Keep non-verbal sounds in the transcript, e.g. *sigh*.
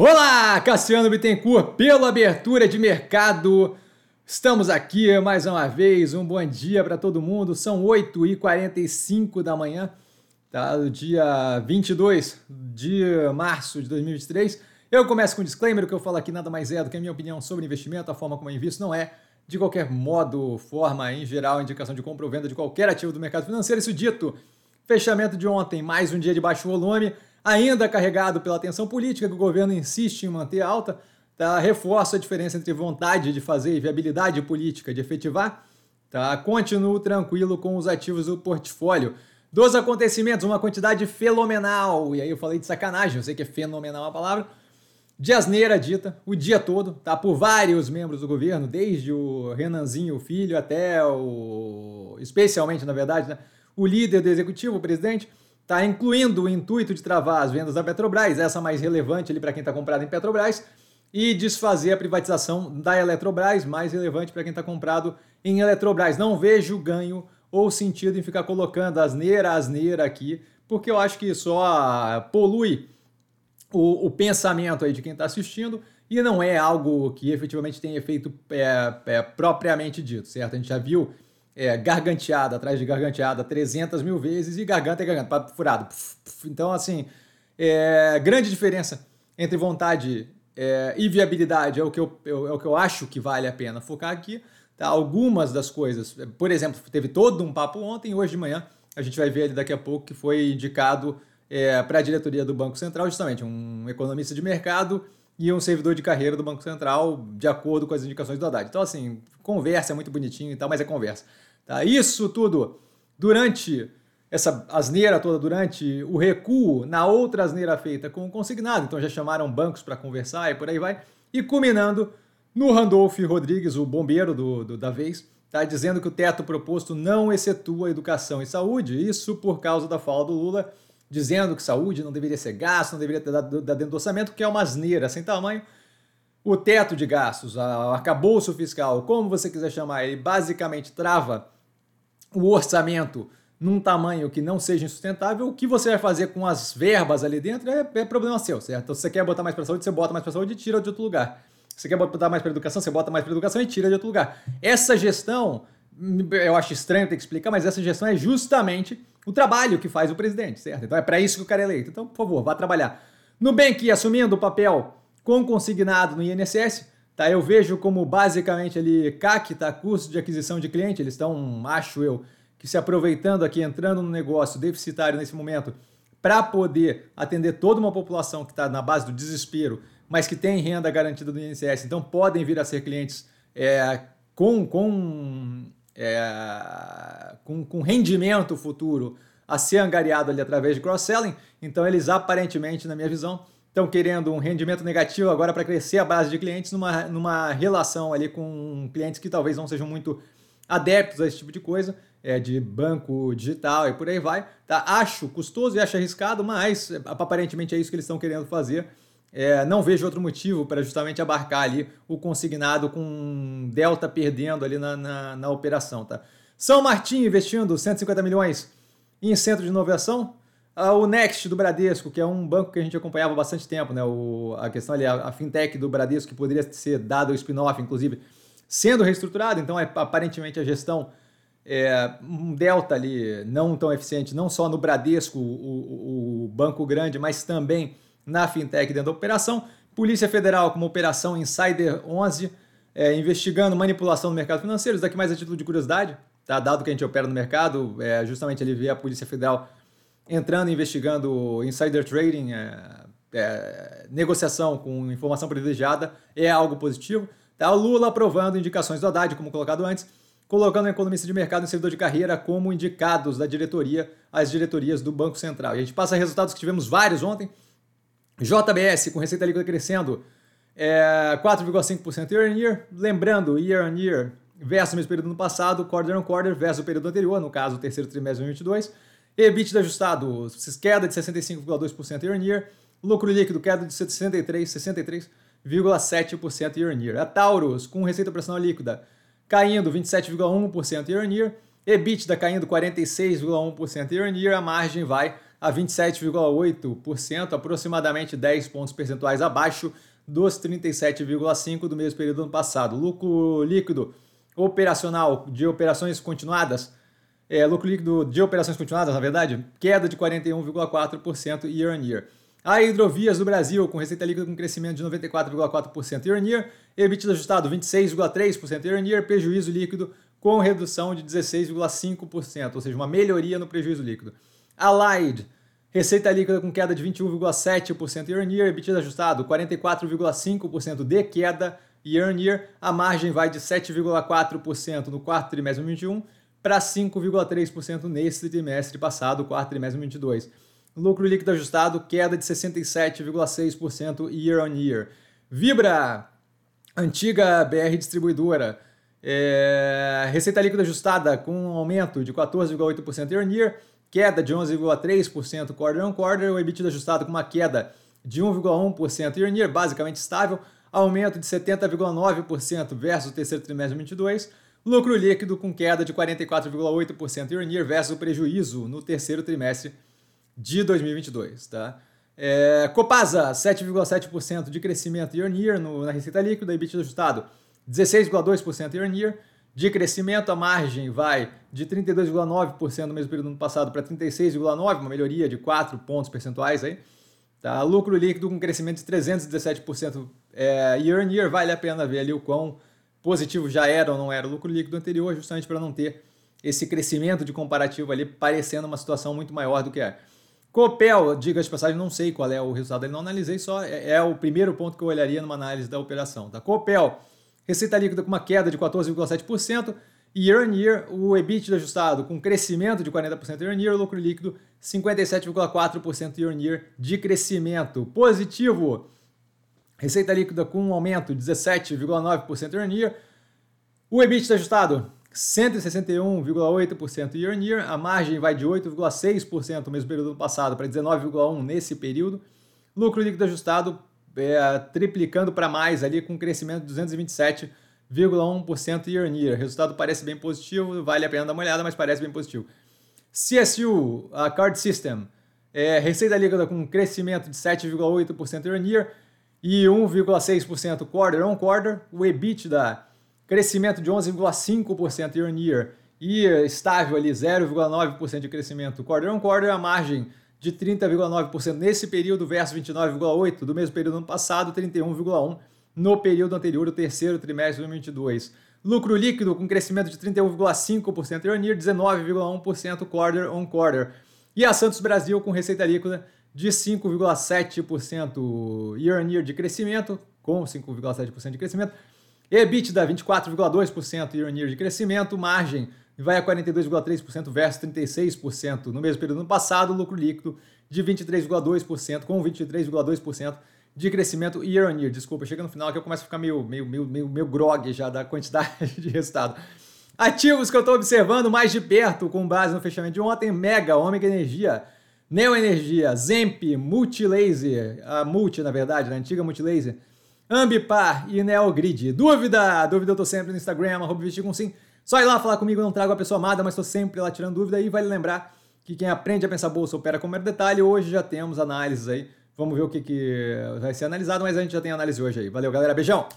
Olá, Cassiano Bittencourt, pela abertura de mercado. Estamos aqui mais uma vez. Um bom dia para todo mundo. São 8h45 da manhã, tá? Do dia 22 de março de 2023. Eu começo com um disclaimer: o que eu falo aqui nada mais é do que a minha opinião sobre investimento, a forma como eu invisto não é, de qualquer modo, forma, em geral, indicação de compra ou venda de qualquer ativo do mercado financeiro. Isso dito, fechamento de ontem, mais um dia de baixo volume ainda carregado pela tensão política que o governo insiste em manter alta, tá? reforça a diferença entre vontade de fazer e viabilidade política de efetivar. Tá? Continuo tranquilo com os ativos do portfólio. Dos acontecimentos, uma quantidade fenomenal, e aí eu falei de sacanagem, eu sei que é fenomenal a palavra, de asneira dita o dia todo, tá? Por vários membros do governo, desde o Renanzinho Filho até o. especialmente, na verdade, né? o líder do executivo, o presidente tá incluindo o intuito de travar as vendas da Petrobras, essa mais relevante ali para quem está comprado em Petrobras, e desfazer a privatização da Eletrobras, mais relevante para quem está comprado em Eletrobras. Não vejo ganho ou sentido em ficar colocando asneira, asneira aqui, porque eu acho que só polui o, o pensamento aí de quem está assistindo e não é algo que efetivamente tem efeito é, é, propriamente dito, certo? A gente já viu é, garganteada atrás de garganteada 300 mil vezes e garganta é garganta, papo furado. Então, assim, é, grande diferença entre vontade é, e viabilidade é o, que eu, é o que eu acho que vale a pena focar aqui. Tá? Algumas das coisas, por exemplo, teve todo um papo ontem, hoje de manhã a gente vai ver ali daqui a pouco que foi indicado é, para a diretoria do Banco Central, justamente um economista de mercado e um servidor de carreira do Banco Central, de acordo com as indicações do Haddad. Então, assim, conversa é muito bonitinho e tal, mas é conversa. Tá? Isso tudo durante essa asneira toda, durante o recuo na outra asneira feita com o consignado. Então já chamaram bancos para conversar e por aí vai. E culminando no Randolph Rodrigues, o bombeiro do, do, da vez, tá dizendo que o teto proposto não excetua educação e saúde. Isso por causa da fala do Lula, dizendo que saúde não deveria ser gasto, não deveria ter dado, dentro do orçamento, que é uma asneira sem tamanho. O teto de gastos, o arcabouço fiscal, como você quiser chamar, ele basicamente trava o orçamento num tamanho que não seja insustentável, o que você vai fazer com as verbas ali dentro é, é problema seu, certo? Então, se você quer botar mais para saúde, você bota mais para saúde e tira de outro lugar. Se você quer botar mais para educação, você bota mais para educação e tira de outro lugar. Essa gestão, eu acho estranho ter que explicar, mas essa gestão é justamente o trabalho que faz o presidente, certo? Então é para isso que o cara é eleito. Então, por favor, vá trabalhar. Nubank assumindo o papel com consignado no INSS, Tá, eu vejo como basicamente ali CAC, tá, custo de aquisição de cliente, eles estão, acho eu, que se aproveitando aqui, entrando no negócio deficitário nesse momento, para poder atender toda uma população que está na base do desespero, mas que tem renda garantida do INSS, então podem vir a ser clientes é, com, com, é, com, com rendimento futuro a ser angariado ali através de cross-selling. Então eles aparentemente, na minha visão, estão querendo um rendimento negativo agora para crescer a base de clientes numa, numa relação ali com clientes que talvez não sejam muito adeptos a esse tipo de coisa, é, de banco digital e por aí vai. Tá? Acho custoso e acho arriscado, mas aparentemente é isso que eles estão querendo fazer. É, não vejo outro motivo para justamente abarcar ali o consignado com Delta perdendo ali na, na, na operação. Tá? São Martin investindo 150 milhões em centro de inovação, o Next do Bradesco, que é um banco que a gente acompanhava há bastante tempo, né? O, a questão ali, a, a fintech do Bradesco, que poderia ser dado o spin-off, inclusive, sendo reestruturado, então é, aparentemente a gestão é um delta ali não tão eficiente, não só no Bradesco, o, o, banco grande, mas também na fintech dentro da operação. Polícia Federal com uma operação Insider 11, é, investigando manipulação no mercado financeiro. Isso daqui mais a título de curiosidade, tá? dado que a gente opera no mercado, é, justamente ele vê a Polícia Federal entrando investigando insider trading, é, é, negociação com informação privilegiada, é algo positivo. Tá? O Lula aprovando indicações do Haddad, como colocado antes, colocando o economista de mercado e servidor de carreira como indicados da diretoria às diretorias do Banco Central. E a gente passa resultados que tivemos vários ontem. JBS com receita líquida crescendo é, 4,5% year on year. Lembrando, year on year versus o mesmo período no passado, quarter on quarter versus o período anterior, no caso, o terceiro trimestre de 2022. EBITDA ajustado, queda de 65,2% year on year. Lucro líquido, queda de 63, 63,7% year on year. A Taurus, com receita operacional líquida, caindo 27,1% year on year. EBITDA caindo 46,1% year on year. A margem vai a 27,8%, aproximadamente 10 pontos percentuais abaixo dos 37,5% do mesmo período do ano passado. Lucro líquido operacional de operações continuadas, é, lucro líquido de operações continuadas, na verdade, queda de 41,4% year on year. A Hidrovias do Brasil, com receita líquida com crescimento de 94,4% year on year, EBITDA ajustado 26,3% year on year, prejuízo líquido com redução de 16,5%, ou seja, uma melhoria no prejuízo líquido. Allied, receita líquida com queda de 21,7% year on year, EBITDA ajustado 44,5% de queda year on year, a margem vai de 7,4% no quarto trimestre de 2021 para 5,3% nesse trimestre passado, quarto trimestre de 2022. Lucro líquido ajustado, queda de 67,6% year on year. Vibra, antiga BR distribuidora, é, receita líquida ajustada com um aumento de 14,8% year on year, queda de 11,3% quarter on quarter, o EBITDA ajustado com uma queda de 1,1% year on year, basicamente estável, aumento de 70,9% versus o terceiro trimestre de 2022, lucro líquido com queda de 44,8% year on year versus o prejuízo no terceiro trimestre de 2022. Tá? É, Copasa, 7,7% de crescimento year on year no, na receita líquida, EBITDA ajustado 16,2% year on year de crescimento, a margem vai de 32,9% no mesmo período do ano passado para 36,9%, uma melhoria de 4 pontos percentuais aí. Tá? Lucro líquido com crescimento de 317% é, year on year, vale a pena ver ali o quão positivo já era ou não era o lucro líquido anterior, justamente para não ter esse crescimento de comparativo ali, parecendo uma situação muito maior do que é. Copel, diga de passagem, não sei qual é o resultado, ele não analisei, só é, é, o primeiro ponto que eu olharia numa análise da operação. Tá? Copel, receita líquida com uma queda de 14,7%, e year on year, o EBIT ajustado com crescimento de 40% year on year, lucro líquido 57,4% year on year de crescimento positivo. Receita líquida com um aumento de 17,9% year on year. O EBIT ajustado 161,8% year on year. A margem vai de 8,6% no mesmo período do passado para 19,1% nesse período. Lucro líquido ajustado é, triplicando para mais ali com um crescimento de 227,1% year on year. O resultado parece bem positivo, vale a pena dar uma olhada, mas parece bem positivo. CSU, a Card System, é, receita líquida com um crescimento de 7,8% year on year e 1,6% quarter on quarter. O EBITDA, crescimento de 11,5% year on year e estável ali 0,9% de crescimento quarter on quarter. A margem de 30,9% nesse período versus 29,8% do mesmo período ano passado, 31,1% no período anterior, o terceiro trimestre de 2022. Lucro líquido com crescimento de 31,5% year on year, 19,1% quarter on quarter. E a Santos Brasil com receita líquida de 5,7% year on year de crescimento, com 5,7% de crescimento. EBITDA 24,2% year on year de crescimento, margem vai a 42,3% versus 36% no mesmo período do ano passado, lucro líquido de 23,2% com 23,2% de crescimento year on year. Desculpa, chega no final que eu começo a ficar meio, meio, meio, meio, meio grog já da quantidade *laughs* de resultado. Ativos que eu estou observando mais de perto com base no fechamento de ontem, Mega, Ômega Energia, Neo Energia, Zemp, Multilaser, a Multi na verdade, a antiga Multilaser, Ambipar e Neogrid. Dúvida? Dúvida eu tô sempre no Instagram, arroba com sim. Só ir lá falar comigo, não trago a pessoa amada, mas estou sempre lá tirando dúvida e vale lembrar que quem aprende a pensar bolsa opera com mero detalhe. Hoje já temos análises aí Vamos ver o que, que vai ser analisado, mas a gente já tem análise hoje aí. Valeu, galera. Beijão!